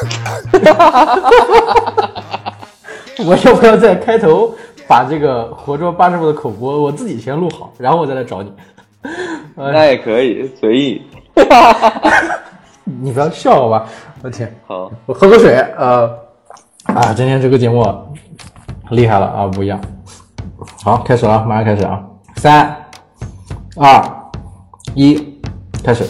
我要不要在开头把这个活捉八师傅的口播我自己先录好，然后我再来找你？那也可以，随意。你不要笑好吧？我天，好，我喝口水。呃，啊，今天这个节目厉害了啊，不一样。好，开始了，马上开始啊！三、二、一，开始。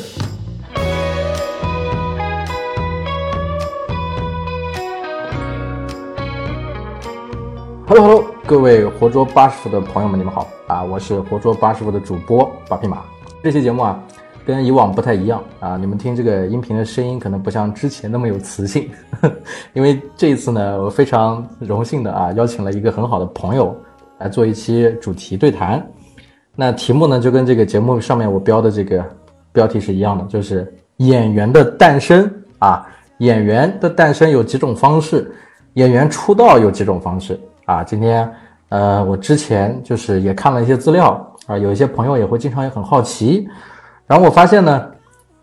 Hello Hello，各位活捉八师傅的朋友们，你们好啊！我是活捉八师傅的主播八匹马。这期节目啊，跟以往不太一样啊，你们听这个音频的声音可能不像之前那么有磁性，因为这一次呢，我非常荣幸的啊，邀请了一个很好的朋友来做一期主题对谈。那题目呢，就跟这个节目上面我标的这个标题是一样的，就是演员的诞生啊，演员的诞生有几种方式，演员出道有几种方式。啊，今天，呃，我之前就是也看了一些资料啊，有一些朋友也会经常也很好奇，然后我发现呢，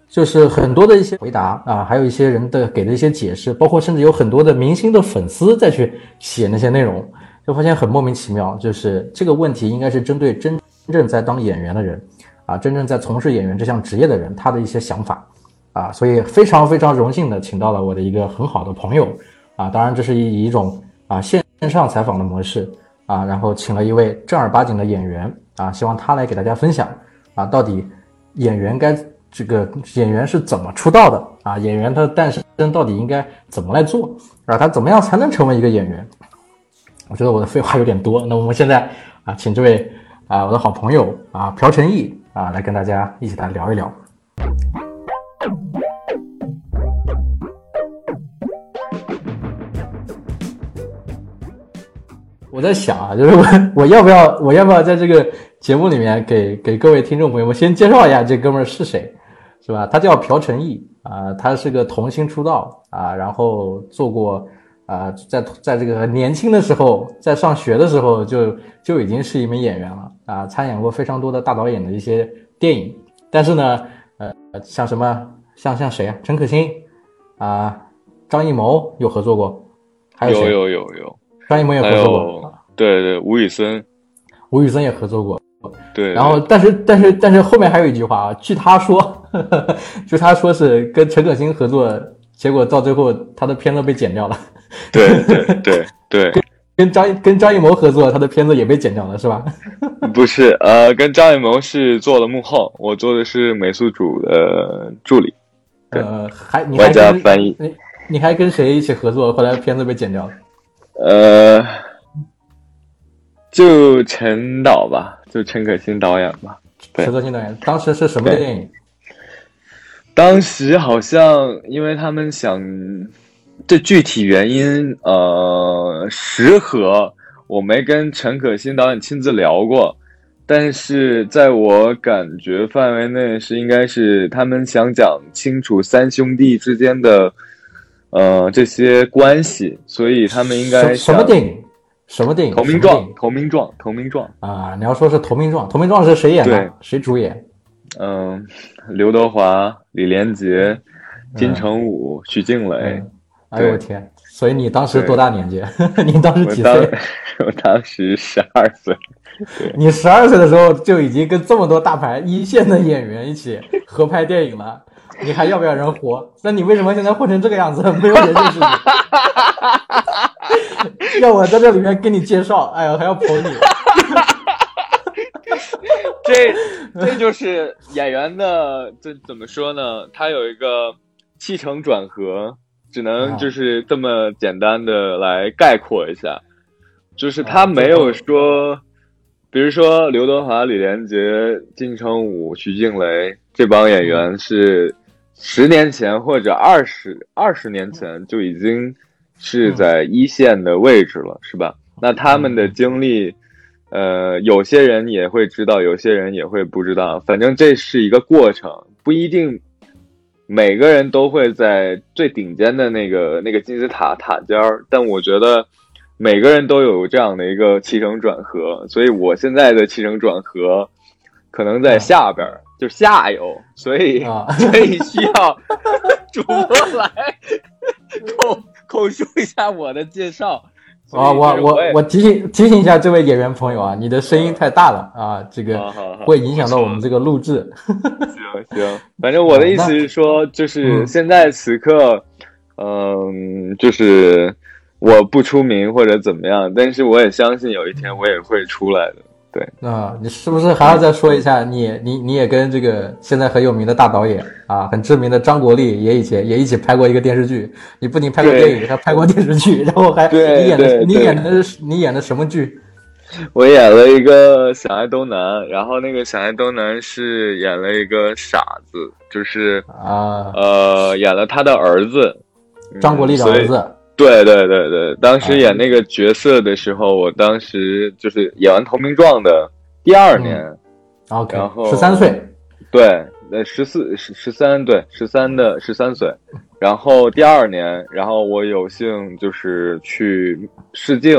就是很多的一些回答啊，还有一些人的给的一些解释，包括甚至有很多的明星的粉丝再去写那些内容，就发现很莫名其妙。就是这个问题应该是针对真正在当演员的人啊，真正在从事演员这项职业的人他的一些想法啊，所以非常非常荣幸的请到了我的一个很好的朋友啊，当然这是以一种啊现。线上采访的模式啊，然后请了一位正儿八经的演员啊，希望他来给大家分享啊，到底演员该这个演员是怎么出道的啊？演员他的诞生到底应该怎么来做啊？他怎么样才能成为一个演员？我觉得我的废话有点多，那我们现在啊，请这位啊我的好朋友啊朴成义啊来跟大家一起来聊一聊。我在想啊，就是我 我要不要我要不要在这个节目里面给给各位听众朋友们先介绍一下这哥们儿是谁，是吧？他叫朴成义啊，他是个童星出道啊，然后做过啊，在在这个年轻的时候，在上学的时候就就已经是一名演员了啊，参演过非常多的大导演的一些电影。但是呢，呃，像什么像像谁啊？陈可辛啊，张艺谋有合作过，还有有有有有。张艺谋也合作过，对对，吴宇森，吴宇森也合作过，对。然后，但是，但是，但是后面还有一句话啊，据他说，就他说是跟陈可辛合作，结果到最后他的片子被剪掉了。对对对对。跟张跟张艺谋合作，他的片子也被剪掉了，是吧？不是，呃，跟张艺谋是做了幕后，我做的是美术组的助理。呃，还你还跟翻译，你你还跟谁一起合作？后来片子被剪掉了。呃，就陈导吧，就陈可辛导演吧。陈可辛导演当时是什么电影？当时好像因为他们想，这具体原因呃，实和我没跟陈可辛导演亲自聊过，但是在我感觉范围内是应该是他们想讲清楚三兄弟之间的。呃，这些关系，所以他们应该什么电影？什么电影？投名状，投名状，投名状啊！你要说是投名状，投名状是谁演的？谁主演？嗯，刘德华、李连杰、金城武、徐静蕾。哎呦我天！所以你当时多大年纪？你当时几岁？我当时十二岁。你十二岁的时候就已经跟这么多大牌一线的演员一起合拍电影了。你还要不要人活？那你为什么现在混成这个样子？没有人认识你，要我在这里面给你介绍？哎呀，还要捧你？这这就是演员的，这怎么说呢？他有一个起承转合，只能就是这么简单的来概括一下，就是他没有说，比如说刘德华、李连杰、金城武、徐静蕾这帮演员是。十年前或者二十二十年前就已经是在一线的位置了，是吧？那他们的经历，呃，有些人也会知道，有些人也会不知道。反正这是一个过程，不一定每个人都会在最顶尖的那个那个金字塔塔尖儿。但我觉得每个人都有这样的一个起承转合，所以我现在的起承转合可能在下边儿。就下游，所以啊 所以需要 主播来口口述一下我的介绍。啊，我我我提醒提醒一下这位演员朋友啊，你的声音太大了啊，这个会影响到我们这个录制。行 行，反正我的意思是说，就是现在此刻，嗯，就是我不出名或者怎么样，但是我也相信有一天我也会出来的。对啊，你是不是还要再说一下？你你你也跟这个现在很有名的大导演啊，很知名的张国立也以前也一起拍过一个电视剧。你不仅拍过电影，还拍过电视剧，然后还你演的你演的你演的什么剧？我演了一个《小爱东南》，然后那个《小爱东南》是演了一个傻子，就是啊呃演了他的儿子，张国立的儿子。对对对对，当时演那个角色的时候，我当时就是演完《投名状》的第二年，OK，然后十三岁，对，呃，十四十十三，对，十三的十三岁，然后第二年，然后我有幸就是去试镜，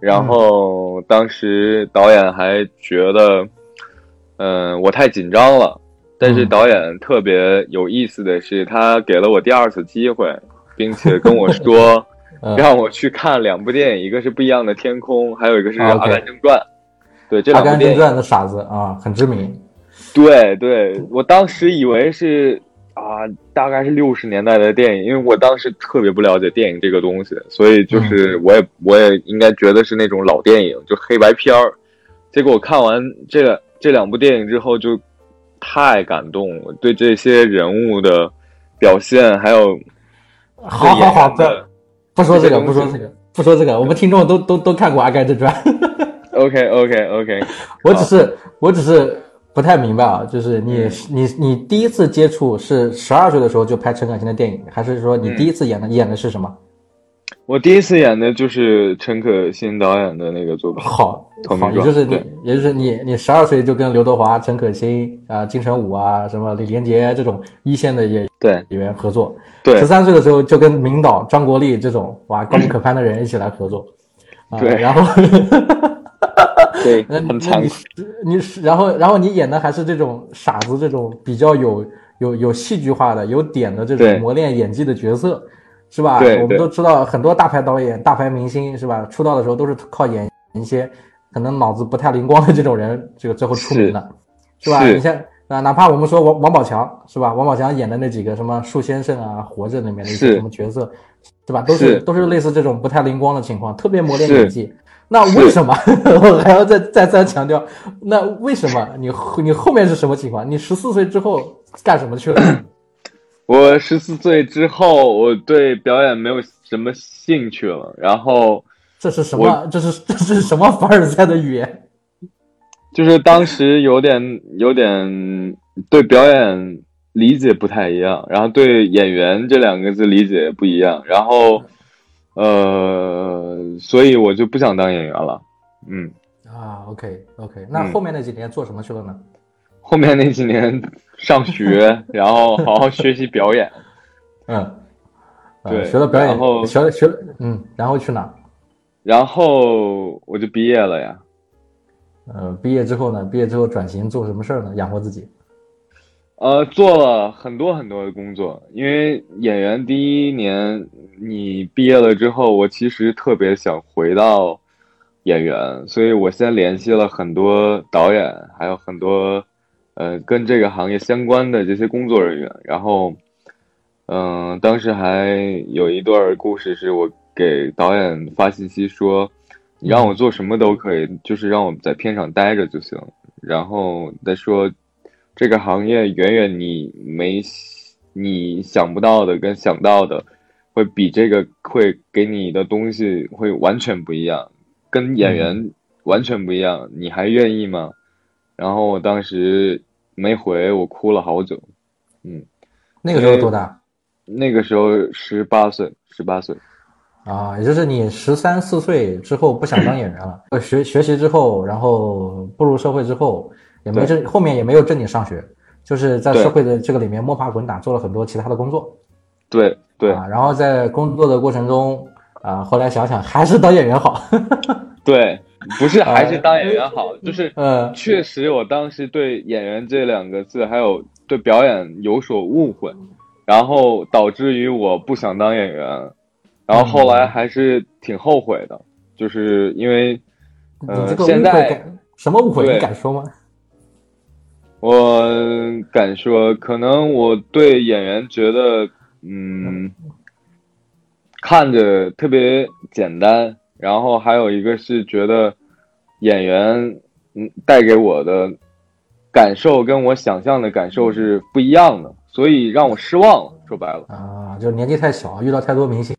然后当时导演还觉得，嗯，我太紧张了，但是导演特别有意思的是，他给了我第二次机会。并且跟我说，让我去看两部电影，一个是不一样的天空，还有一个是《阿甘正传》。对，这两部电影。阿甘正传的傻子啊，很知名。对对，我当时以为是啊，大概是六十年代的电影，因为我当时特别不了解电影这个东西，所以就是我也我也应该觉得是那种老电影，就黑白片儿。结果我看完这这两部电影之后，就太感动了，对这些人物的表现还有。好好好，不不说这个，不说这个，不说这个，我们听众都都都看过《阿甘正传》。OK OK OK，我只是我只是不太明白啊，就是你你你第一次接触是十二岁的时候就拍陈可辛的电影，还是说你第一次演的演的是什么？我第一次演的就是陈可辛导演的那个作品。好，好，也就是你，也就是你，你十二岁就跟刘德华、陈可辛啊、金城武啊、什么李连杰这种一线的演对演员合作。对，十三岁的时候就跟名导张国立这种哇高不可攀的人一起来合作。对，然后，对，很残酷。你然后然后你演的还是这种傻子，这种比较有有有戏剧化的、有点的这种磨练演技的角色。是吧？我们都知道很多大牌导演、大牌明星，是吧？出道的时候都是靠演一些可能脑子不太灵光的这种人，这个最后出名的，是吧？你像啊，哪怕我们说王王宝强，是吧？王宝强演的那几个什么树先生啊、活着里面的一些什么角色，对吧？都是都是类似这种不太灵光的情况，特别磨练演技。那为什么 我还要再再三强调？那为什么你你后面是什么情况？你十四岁之后干什么去了？我十四岁之后，我对表演没有什么兴趣了。然后这是什么？这是这是什么凡尔赛的语言？就是当时有点有点对表演理解不太一样，然后对演员这两个字理解不一样，然后呃，所以我就不想当演员了。嗯啊，OK OK，那后面那几年做什么去了呢？后面那几年上学，然后好好学习表演。嗯，对，学了表演，然后学了学了，嗯，然后去哪？然后我就毕业了呀。呃，毕业之后呢？毕业之后转型做什么事儿呢？养活自己？呃，做了很多很多的工作。因为演员第一年你毕业了之后，我其实特别想回到演员，所以我先联系了很多导演，还有很多。呃，跟这个行业相关的这些工作人员，然后，嗯，当时还有一段故事，是我给导演发信息说，你让我做什么都可以，就是让我在片场待着就行。然后再说，这个行业远远你没你想不到的，跟想到的，会比这个会给你的东西会完全不一样，跟演员完全不一样。你还愿意吗？然后我当时。没回，我哭了好久。嗯，那个时候多大？那个时候十八岁，十八岁。啊，也就是你十三四岁之后不想当演员了，学学习之后，然后步入社会之后，也没正后面也没有正经上学，就是在社会的这个里面摸爬滚打，做了很多其他的工作。对对啊，然后在工作的过程中啊，后来想想还是当演员好。对。不是，还是当演员好，就是，呃，确实，我当时对演员这两个字还有对表演有所误会，然后导致于我不想当演员，然后后来还是挺后悔的，就是因为，呃，现在什么误会？你敢说吗？我敢说，可能我对演员觉得，嗯，看着特别简单，然后还有一个是觉得演员，嗯，带给我的感受跟我想象的感受是不一样的，所以让我失望了。说白了啊，就是年纪太小，遇到太多明星，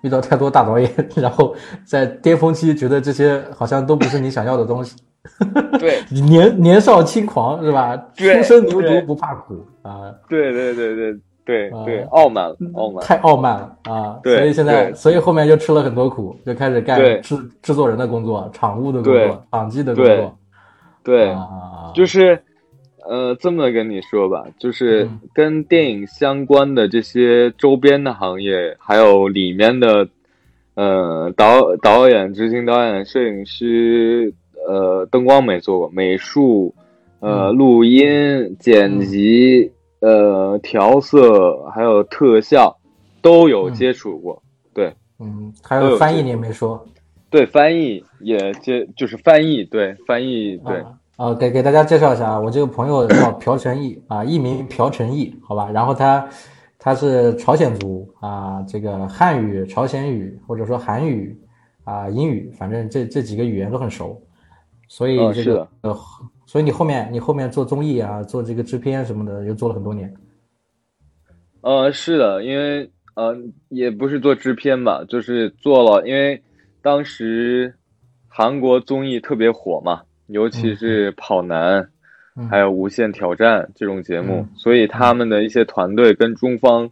遇到太多大导演，然后在巅峰期觉得这些好像都不是你想要的东西。对，年年少轻狂是吧？初生牛犊不怕苦啊！对对对对对对，傲慢了，傲慢，太傲慢了啊！对，所以现在，所以后面就吃了很多苦，就开始干制制作人的工作、场务的工作、场记的工作。对，就是，呃，这么跟你说吧，就是跟电影相关的这些周边的行业，还有里面的，呃，导导演、执行导演、摄影师。呃，灯光没做过，美术，呃，录音、剪辑，呃，调色，还有特效，都有接触过。对，嗯，还有翻译你也没说。对，翻译也接，就是翻译，对，翻译，对。呃，给给大家介绍一下啊，我这个朋友叫 朴成义啊，艺名朴成义，好吧。然后他他是朝鲜族啊，这个汉语、朝鲜语或者说韩语啊、英语，反正这这几个语言都很熟。所以这个呃，所以你后面你后面做综艺啊，做这个制片什么的，又做了很多年。呃，是的，因为呃，也不是做制片吧，就是做了，因为当时韩国综艺特别火嘛，尤其是跑男，还有无限挑战这种节目，所以他们的一些团队跟中方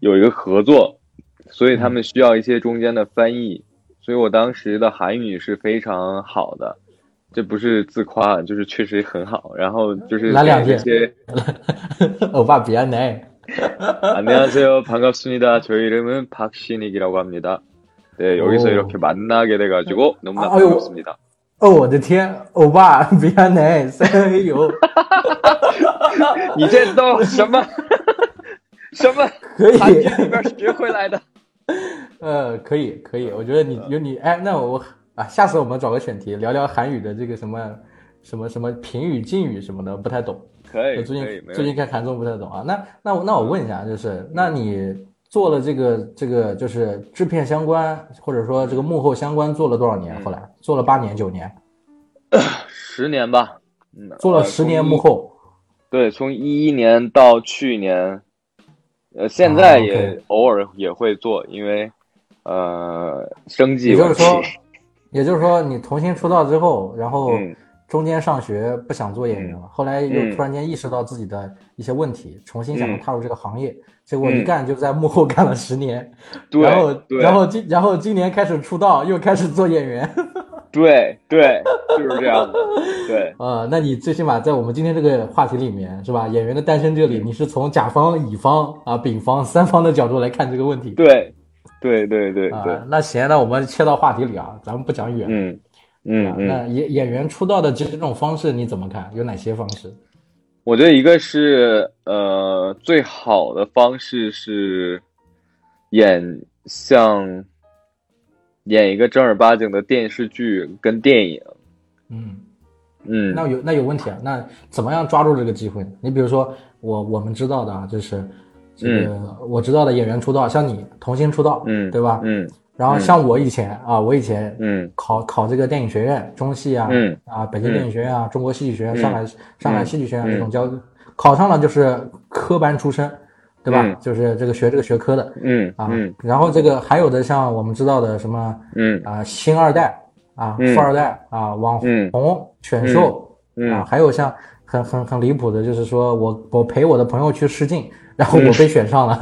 有一个合作，所以他们需要一些中间的翻译，所以我当时的韩语是非常好的。这不是自夸，就是确实很好。然后就是哪两句？欧巴别奶。안녕하세요반갑습니다저이이름은박신익이라고합니다 네， 여기서이렇게만나게돼가지고너무나반갑습니다哦，我的天，欧巴别奶，哎呦！你这都什么？什么？可以？韩剧里边学回来的？呃，可以，可以。我觉得你有你，哎，那我。 啊，下次我们找个选题聊聊韩语的这个什么什么什么平语、敬语什么的，不太懂。可以，最近最近看韩综不太懂啊。那那我那我问一下，就是那你做了这个这个就是制片相关，或者说这个幕后相关做了多少年？后来做了八年、九年，十年吧。嗯，做了十年幕后。对，从一一年到去年，呃，现在也偶尔也会做，因为呃，生计问题。也就是说，你童星出道之后，然后中间上学不想做演员了，后来又突然间意识到自己的一些问题，重新想踏入这个行业，结果一干就在幕后干了十年，然后然后今然后今年开始出道，又开始做演员，对对，就是这样的，对呃，那你最起码在我们今天这个话题里面是吧？演员的诞生这里，你是从甲方、乙方啊、丙方三方的角度来看这个问题，对。对对对对，那行，那我们切到话题里啊，咱们不讲远。嗯嗯那演演员出道的这种方式你怎么看？有哪些方式？我觉得一个是呃，最好的方式是演像演一个正儿八经的电视剧跟电影。嗯嗯，那有那有问题啊？那怎么样抓住这个机会？你比如说我我们知道的啊，就是。这个我知道的演员出道，像你童星出道，嗯，对吧？嗯，然后像我以前啊，我以前嗯。考考这个电影学院，中戏啊，嗯。啊，北京电影学院啊，中国戏剧学院，上海上海戏剧学院这种教，考上了就是科班出身，对吧？就是这个学这个学科的，嗯啊，然后这个还有的像我们知道的什么，嗯。啊，星二代啊，富二代啊，网红选秀啊，还有像很很很离谱的，就是说我我陪我的朋友去试镜。然后我被选上了，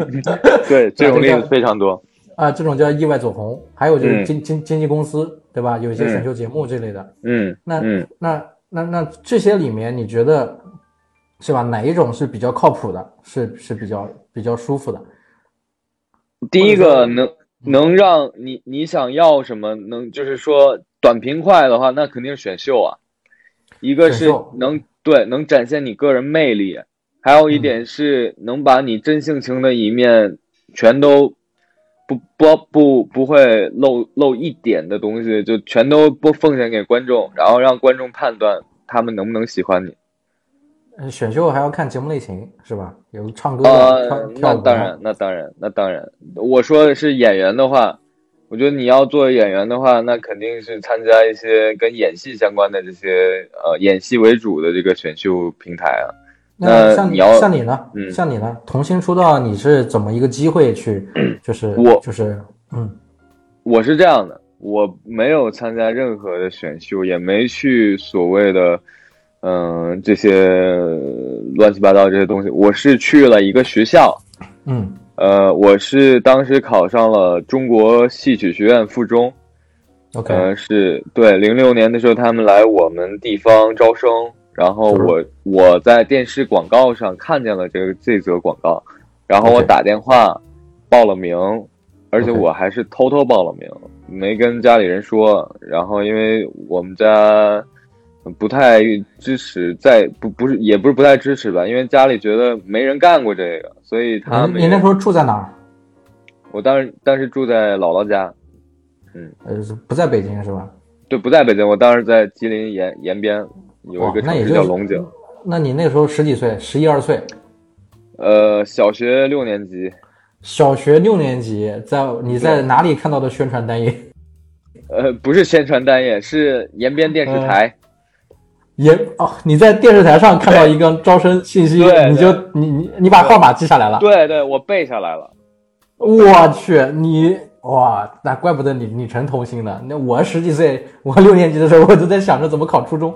对，这种例子非常多啊，这种叫意外走红。还有就是经经经纪公司，对吧？有一些选秀节目这类的。嗯，那那那那这些里面，你觉得是吧？哪一种是比较靠谱的？是是比较比较舒服的？第一个能能让你你想要什么？能就是说短平快的话，那肯定是选秀啊。一个是能对能展现你个人魅力。还有一点是能把你真性情的一面全都不不不不会漏漏一点的东西，就全都不奉献给观众，然后让观众判断他们能不能喜欢你。呃选秀还要看节目类型是吧？有唱歌的、那当然，那当然，那当然。我说的是演员的话，我觉得你要做演员的话，那肯定是参加一些跟演戏相关的这些呃演戏为主的这个选秀平台啊。那像你要像你呢？嗯像你呢？童星出道，你是怎么一个机会去？就是我就是嗯我是这样的，我没有参加任何的选秀，也没去所谓的，嗯、这些乱七八糟这些东西。我是去了一个学校，嗯呃，我是当时考上了中国戏曲学院附中，，OK，、呃，是对，零六年的时候他们来我们地方招生，然后我我在电视广告上看见了这个这则广告，然后我打电话报了名，而且我还是偷偷报了名，没跟家里人说。然后因为我们家不太支持，在不不是也不是不太支持吧，因为家里觉得没人干过这个，所以他们你你那时候住在哪儿？我当时当时住在姥姥家，嗯呃，不在北京是吧？对，不在北京，我当时在吉林延延边有一个城市哇那也就叫龙井。那你那时候十几岁，十一二岁，呃，小学六年级，小学六年级，在你在哪里看到的宣传单页？呃，不是宣传单页，是延边电视台。延哦，你在电视台上看到一个招生信息，对你就你你你把号码记下来了。对对，我背下来了。我去，你哇，那怪不得你你成童星了。那我十几岁，我六年级的时候，我都在想着怎么考初中。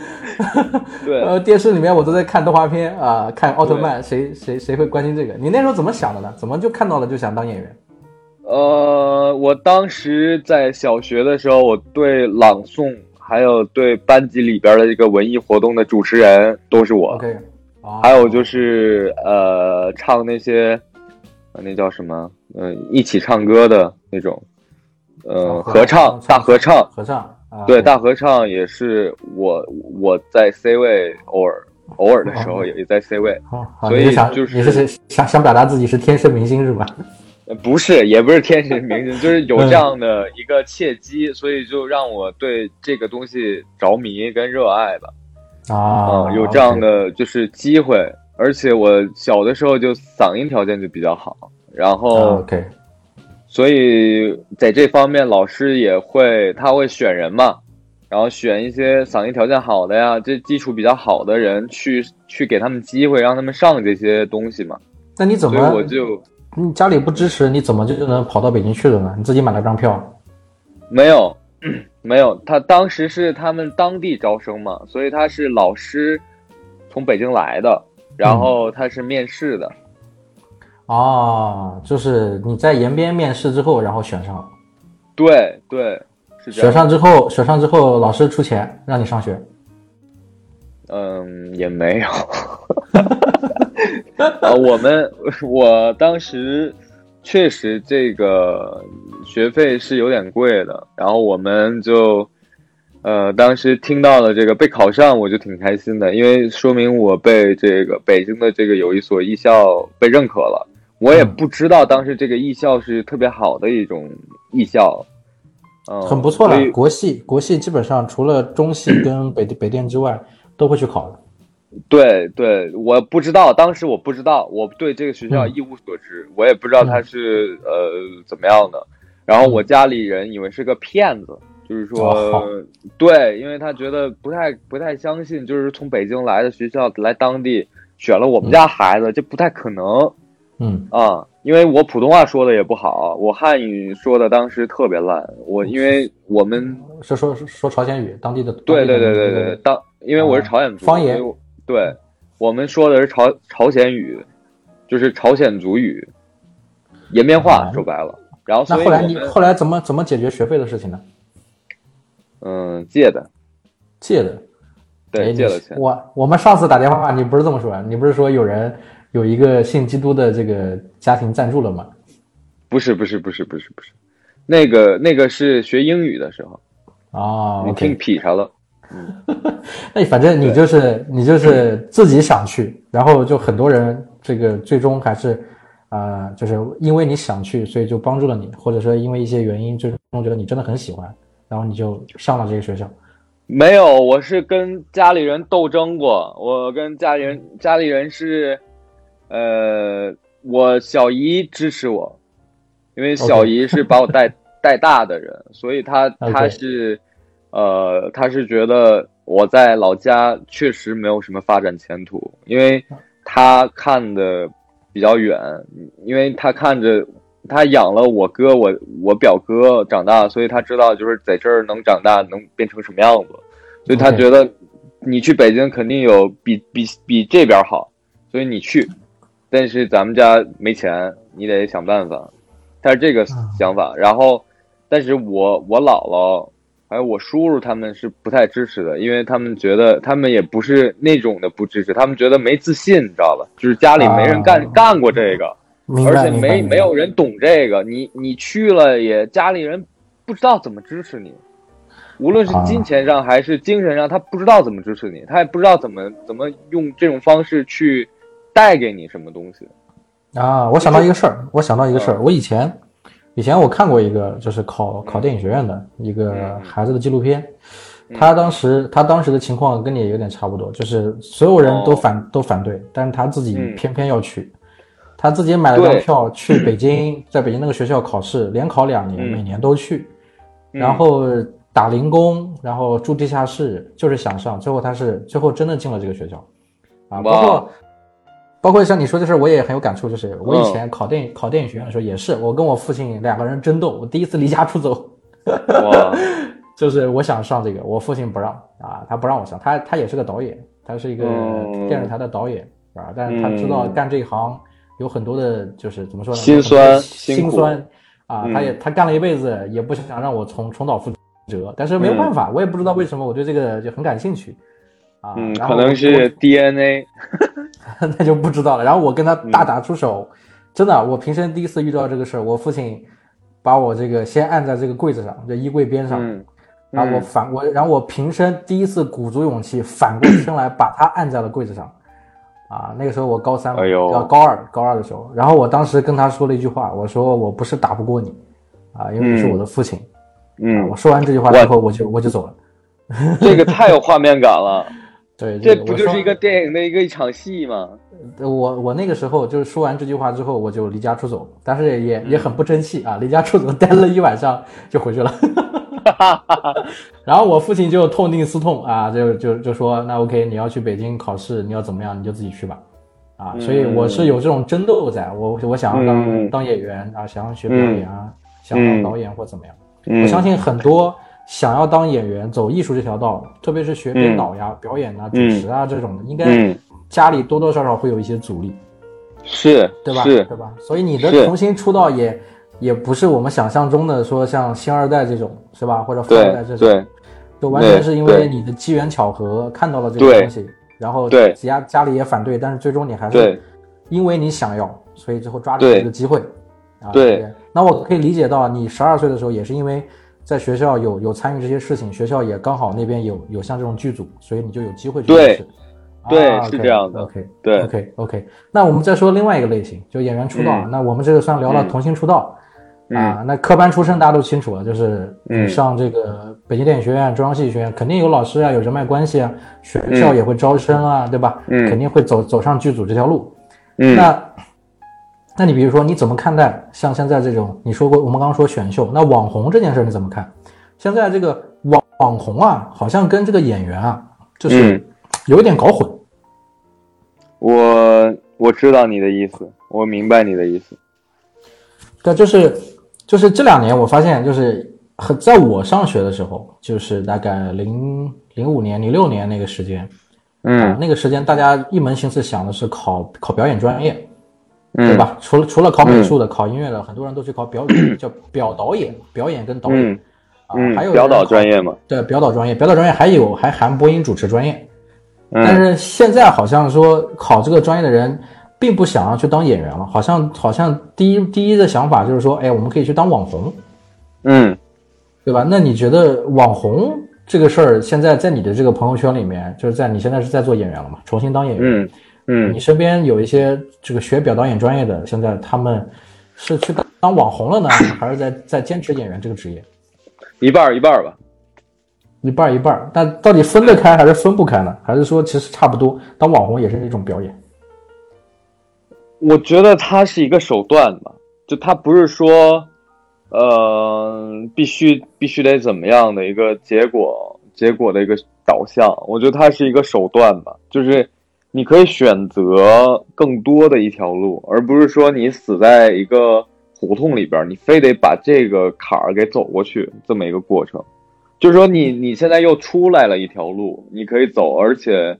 对，呃，电视里面我都在看动画片啊、看奥特曼，谁谁谁会关心这个？你那时候怎么想的呢？怎么就看到了就想当演员？呃，我当时在小学的时候，我对朗诵还有对班级里边的一个文艺活动的主持人都是我。还有就是呃，唱那些呃那叫什么？嗯、一起唱歌的那种，呃，啊合唱大合唱。合唱啊，对，大合唱也是我我在 C 位，偶尔偶尔的时候也也在 C 位，所以想就是你是想想表达自己是天生明星是吧？呃不是也不是天生明星，就是有这样的一个契机，所以就让我对这个东西着迷跟热爱吧。啊，嗯，有这样的就是机会，而且我小的时候就嗓音条件就比较好，然啊后 OK，所以在这方面老师也会他会选人嘛，然后选一些嗓音条件好的呀，这基础比较好的人去去给他们机会，让他们上这些东西嘛。那你怎么我就你家里不支持，你怎么就能跑到北京去了呢？你自己买了张票？没有 没有，他当时是他们当地招生嘛，所以他是老师从北京来的，然后他是面试的。哦，就是你在延边面试之后，然后选上了，对对，是这选。上之后，选上之后，老师出钱让你上学。嗯，也没有。啊，我们我当时确实这个学费是有点贵的，然后我们就呃，当时听到了这个被考上，我就挺开心的，因为说明我被这个北京的这个有一所艺校被认可了。我也嗯不知道当时这个艺校是特别好的一种艺校，嗯，很不错了。国系国系基本上除了中戏 跟北北电之外，都会去考的。对对，我不知道，当时我不知道，我对这个学校嗯一无所知，我也不知道它是、呃怎么样的。然后我家里人以为是个骗子，就是说，哦对，因为他觉得不太不太相信，就是从北京来的学校来当地选了我们家孩子，这不太可能嗯，啊。因为我普通话说的也不好，我汉语说的当时特别烂，我因为我们是说是说朝鲜语，当地的对对对对对，当因为我是朝鲜族，方言对，我们说的是朝朝鲜语，就是朝鲜族语，延边话啊说白了。然后所以那后来你后来怎么怎么解决学费的事情呢？嗯借的，借的。哎对借了钱。我我们上次打电话，你不是这么说，你不是说有人有一个信基督的这个家庭赞助了吗？不是不是不是不是不是，那个那个是学英语的时候，啊你听劈叉了。那反正你就是你就是自己想去，然后就很多人这个最终还是，啊，就是因为你想去，所以就帮助了你，或者说因为一些原因，最终觉得你真的很喜欢，然后你就上了这个学校。没有，我是跟家里人斗争过，我跟家里人，家里人是，呃，我小姨支持我，因为小姨是把我带 带大的人，所以她她是。呃，她是觉得我在老家确实没有什么发展前途，因为她看的比较远，因为她看着他养了我哥，我我表哥长大，所以他知道就是在这儿能长大，能变成什么样子，所以他觉得你去北京肯定有比比比这边好，所以你去，但是咱们家没钱，你得想办法，他是这个想法，然后，但是我我姥姥。还有我叔叔他们是不太支持的，因为他们觉得他们也不是那种的不支持，他们觉得没自信，你知道吧？就是家里没人干干过这个，而且没没有人懂这个，你你去了也家里人不知道怎么支持你，无论是金钱上还是精神上，他不知道怎么支持你，他也不知道怎么怎么用这种方式去带给你什么东西。啊，我想到一个事儿，我想到一个事儿，我以前。以前我看过一个，就是考考电影学院的一个孩子的纪录片，他当时他当时的情况跟你有点差不多，就是所有人都反都反对，但是他自己偏偏要去，他自己买了张票去北京，在北京那个学校考试，连考两年，每年都去，然后打零工，然后住地下室，就是想上，最后他是最后真的进了这个学校，啊，包括。包括像你说这事儿，我也很有感触。就是我以前考电影考电影学院的时候，也是我跟我父亲两个人争斗。我第一次离家出走，就是我想上这个，我父亲不让啊，他不让我上。他他也是个导演，他是一个电视台的导演啊，但是他知道干这一行有很多的，就是怎么说呢？心酸心酸啊。他也他干了一辈子，也不想让我重重蹈覆辙。但是没有办法，我也不知道为什么我对这个就很感兴趣啊。嗯，可能是 DNA，那就不知道了。然后我跟他大打出手，真的，我平生第一次遇到这个事儿。我父亲把我这个先按在这个柜子上，在衣柜边上，然后我反我，然后我平生第一次鼓足勇气反过身来把他按在了柜子上。啊，那个时候我高三，要高二，高二的时候，然后我当时跟他说了一句话，我说我不是打不过你，啊，因为你是我的父亲。嗯，我说完这句话之后，我就我就走了。这个太有画面感了。对，这不就是一个电影的一个一场戏吗？我我那个时候就是说完这句话之后，我就离家出走，但是也也很不争气啊，离家出走待了一晚上就回去了。然后我父亲就痛定思痛啊，就就就说那 OK，你要去北京考试，你要怎么样你就自己去吧。啊，所以我是有这种争斗在，我我想要当当演员啊，想要学表演啊，想当导演或怎么样。我相信很多。想要当演员，走艺术这条道，特别是学编导呀、表演啊、主持啊这种的，应该家里多多少少会有一些阻力，是，对吧？是，对吧？所以你的重新出道也也不是我们想象中的说像星二代这种，是吧？或者富二代这种，对，就完全是因为你的机缘巧合看到了这个东西，然后家家里也反对，但是最终你还是因为你想要，所以最后抓住这个机会，啊，对。那我可以理解到，你十二岁的时候也是因为。在学校有有参与这些事情，学校也刚好那边有有像这种剧组，所以你就有机会去对，对，是这样的。OK，对，OK，OK。那我们再说另外一个类型，就演员出道。那我们这个算聊了童星出道啊。那科班出身大家都清楚了，就是上这个北京电影学院、中央戏剧学院，肯定有老师啊，有人脉关系啊，学校也会招生啊，对吧？嗯，肯定会走走上剧组这条路。嗯，那。那你比如说，你怎么看待像现在这种？你说过，我们刚刚说选秀，那网红这件事你怎么看？现在这个网网红啊，好像跟这个演员啊，就是有一点搞混。我我知道你的意思，我明白你的意思。对，就是就是这两年我发现，就是很在我上学的时候，就是大概零零五年、零六年那个时间，嗯，那个时间大家一门心思想的是考考表演专业。对吧？除了除了考美术的，考音乐的，很多人都去考表演，叫表导演，表演跟导演啊，还有表导专业嘛？对，表导专业，表导专业还有还含播音主持专业。但是现在好像说考这个专业的人，并不想要去当演员了，好像好像第一第一的想法就是说，哎，我们可以去当网红，嗯，对吧？那你觉得网红这个事儿现在在你的这个朋友圈里面，就是在你现在是在做演员了嘛，重新当演员。嗯嗯你身边有一些这个学表导演专业的，现在他们是去当当网红了呢，还是在在坚持演员这个职业？一半儿一半儿吧。一半儿一半儿，但到底分得开还是分不开呢？还是说其实差不多，当网红也是一种表演？我觉得它是一个手段吧，就它不是说，呃，必须必须得怎么样的一个结果，结果的一个导向。我觉得它是一个手段吧，就是你可以选择更多的一条路，而不是说你死在一个胡同里边，你非得把这个坎儿给走过去这么一个过程。就是说你你现在又出来了一条路，你可以走，而且。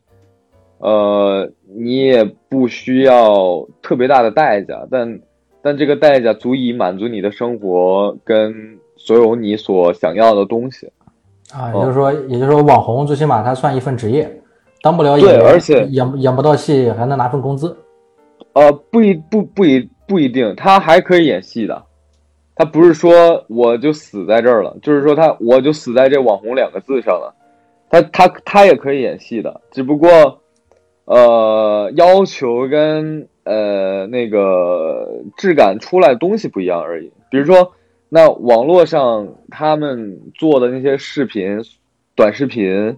呃，你也不需要特别大的代价，但但这个代价足以满足你的生活跟所有你所想要的东西啊。也就是说，也就是说，网红最起码他算一份职业，当不了演员，而且演演不到戏还能拿份工资。呃，不一不不一不一定，他还可以演戏的。他不是说我就死在这儿了，就是说他我就死在这网红两个字上了。他他他也可以演戏的，只不过。呃，要求跟呃那个质感出来东西不一样而已。比如说，那网络上他们做的那些视频、短视频，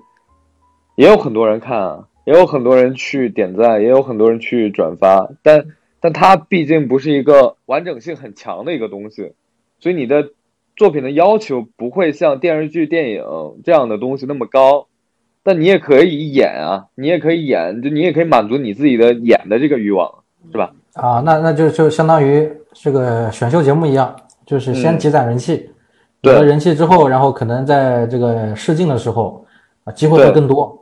也有很多人看啊，也有很多人去点赞，也有很多人去转发。但但它毕竟不是一个完整性很强的一个东西，所以你的作品的要求不会像电视剧、电影这样的东西那么高。但你也可以演啊，你也可以演，就你也可以满足你自己的演的这个欲望，是吧？啊，那那就就相当于这个选秀节目一样，就是先积攒人气，有了人气之后，然后可能在这个试镜的时候啊，机会会更多。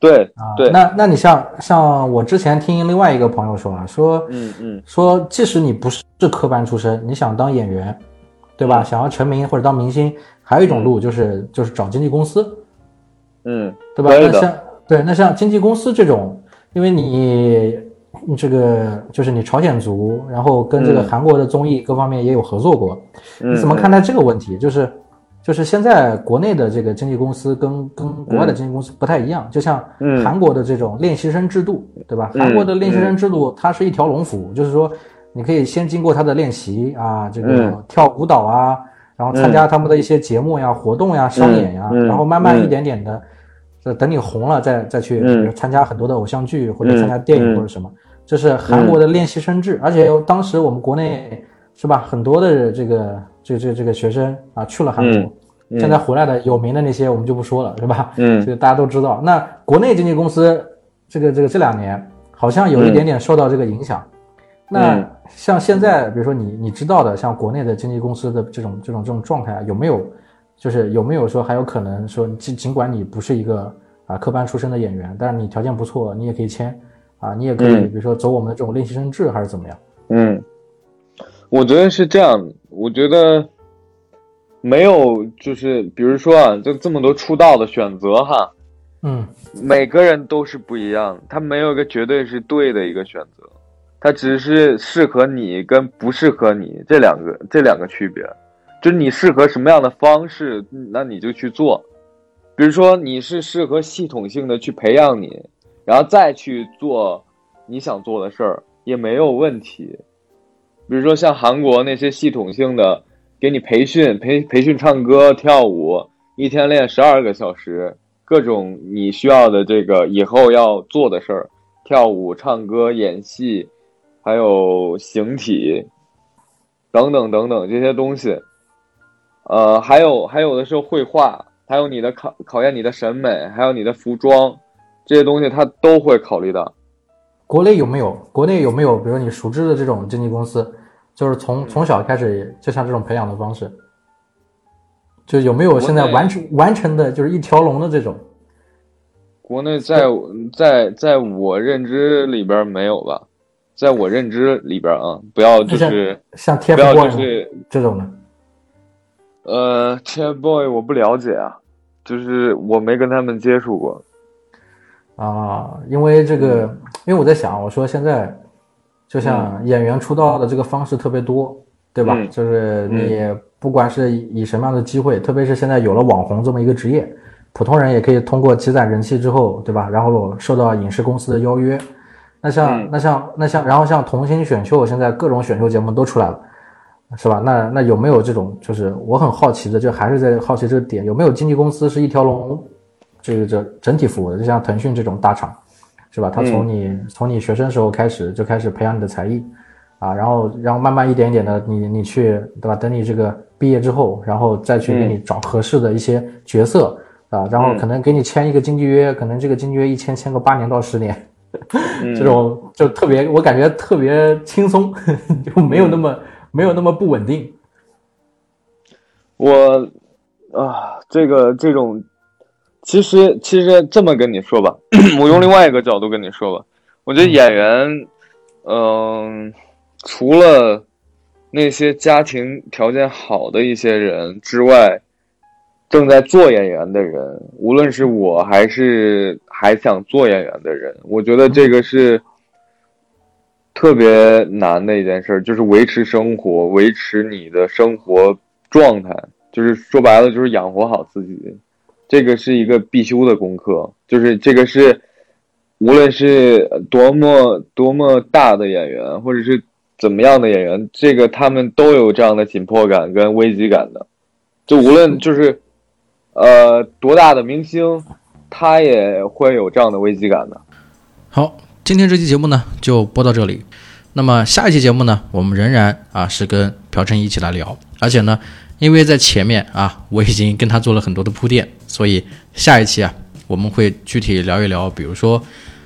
对啊，对。那那你像像我之前听另外一个朋友说啊，说嗯嗯，说即使你不是科班出身，你想当演员，对吧？想要成名或者当明星，还有一种路就是就是找经纪公司。嗯，对吧？那像对，那像经纪公司这种，因为你你这个就是你朝鲜族，然后跟这个韩国的综艺各方面也有合作过，你怎么看待这个问题？就是就是现在国内的这个经纪公司跟跟国外的经纪公司不太一样，就像韩国的这种练习生制度，对吧？韩国的练习生制度它是一条龙服务，就是说你可以先经过他的练习啊，这个跳舞蹈啊。然后参加他们的一些节目呀、活动呀、商演呀，然后慢慢一点点的，这等你红了再再去参加很多的偶像剧或者参加电影或者什么，这是韩国的练习生制。而且当时我们国内是吧，很多的这个这这这个学生啊去了韩国，现在回来的有名的那些我们就不说了，是吧？嗯，这个大家都知道。那国内经纪公司这个这个这两年好像有一点点受到这个影响。那像现在，比如说你你知道的，像国内的经纪公司的这种这种这种状态，有没有，就是有没有说还有可能说，尽尽管你不是一个啊科班出身的演员，但是你条件不错，你也可以签啊，你也可以，比如说走我们的这种练习生制，还是怎么样？嗯，我觉得是这样，我觉得没有，就是比如说啊，就这么多出道的选择哈，嗯，每个人都是不一样，他没有一个绝对是对的一个选择。他只是适合你跟不适合你这两个这两个区别，就是你适合什么样的方式，那你就去做。比如说你是适合系统性的去培养你，然后再去做你想做的事儿也没有问题。比如说像韩国那些系统性的给你培训培培训唱歌跳舞，一天练十二个小时，各种你需要的这个以后要做的事儿，跳舞、唱歌、演戏。还有形体，等等等等这些东西，呃，还有还有的是绘画，还有你的考考验你的审美，还有你的服装，这些东西他都会考虑到。国内有没有？国内有没有？比如你熟知的这种经纪公司，就是从从小开始就像这种培养的方式，就有没有现在完成完成的就是一条龙的这种？国内在在在我认知里边没有吧？在我认知里边啊，不要就是像 TFBOYS 这种的。呃，TFBOYS 我不了解啊，就是我没跟他们接触过。啊，因为这个，因为我在想，我说现在就像演员出道的这个方式特别多，对吧？就是你不管是以什么样的机会，特别是现在有了网红这么一个职业，普通人也可以通过积攒人气之后，对吧？然后受到影视公司的邀约。那像那像那像，然后像童星选秀，现在各种选秀节目都出来了，是吧？那那有没有这种？就是我很好奇的，就还是在好奇这个点，有没有经纪公司是一条龙，这个这整体服务的？就像腾讯这种大厂，是吧？他从你从你学生时候开始就开始培养你的才艺，啊，然后然后慢慢一点一点的，你你去对吧？等你这个毕业之后，然后再去给你找合适的一些角色啊，然后可能给你签一个经纪约，可能这个经纪约一签签个八年到十年。这种就特别，我感觉特别轻松，就没有那么没有那么不稳定。我啊，这个这种，其实其实这么跟你说吧，我用另外一个角度跟你说吧，我觉得演员，嗯，除了那些家庭条件好的一些人之外。正在做演员的人，无论是我还是还想做演员的人，我觉得这个是特别难的一件事，就是维持生活，维持你的生活状态，就是说白了，就是养活好自己，这个是一个必修的功课。就是这个是，无论是多么多么大的演员，或者是怎么样的演员，这个他们都有这样的紧迫感跟危机感的，就无论就是。呃，多大的明星，他也会有这样的危机感的。好，今天这期节目呢就播到这里。那么下一期节目呢，我们仍然啊是跟朴成一起来聊，而且呢，因为在前面啊我已经跟他做了很多的铺垫，所以下一期啊我们会具体聊一聊，比如说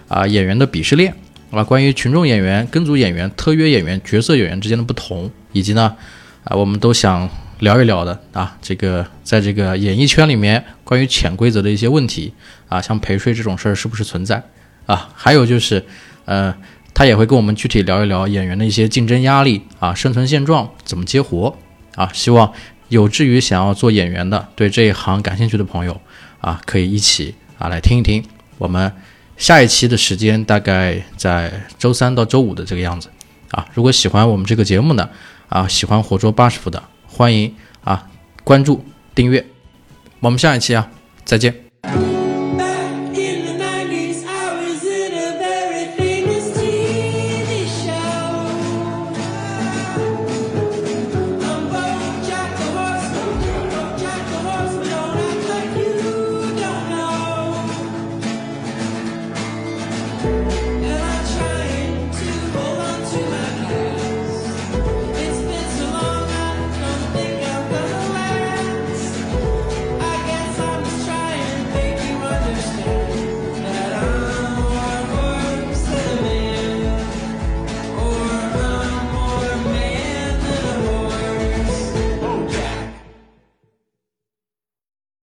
啊演员的鄙视链啊，关于群众演员、跟组演员、特约演员、角色演员之间的不同，以及呢啊我们都想。聊一聊的啊，这个在这个演艺圈里面关于潜规则的一些问题啊，像陪睡这种事儿是不是存在啊？还有就是，呃，他也会跟我们具体聊一聊演员的一些竞争压力啊、生存现状怎么接活啊。希望有志于想要做演员的、对这一行感兴趣的朋友啊，可以一起啊来听一听。我们下一期的时间大概在周三到周五的这个样子啊。如果喜欢我们这个节目呢，啊，喜欢活捉八十伏的。欢迎啊，关注订阅，我们下一期啊，再见。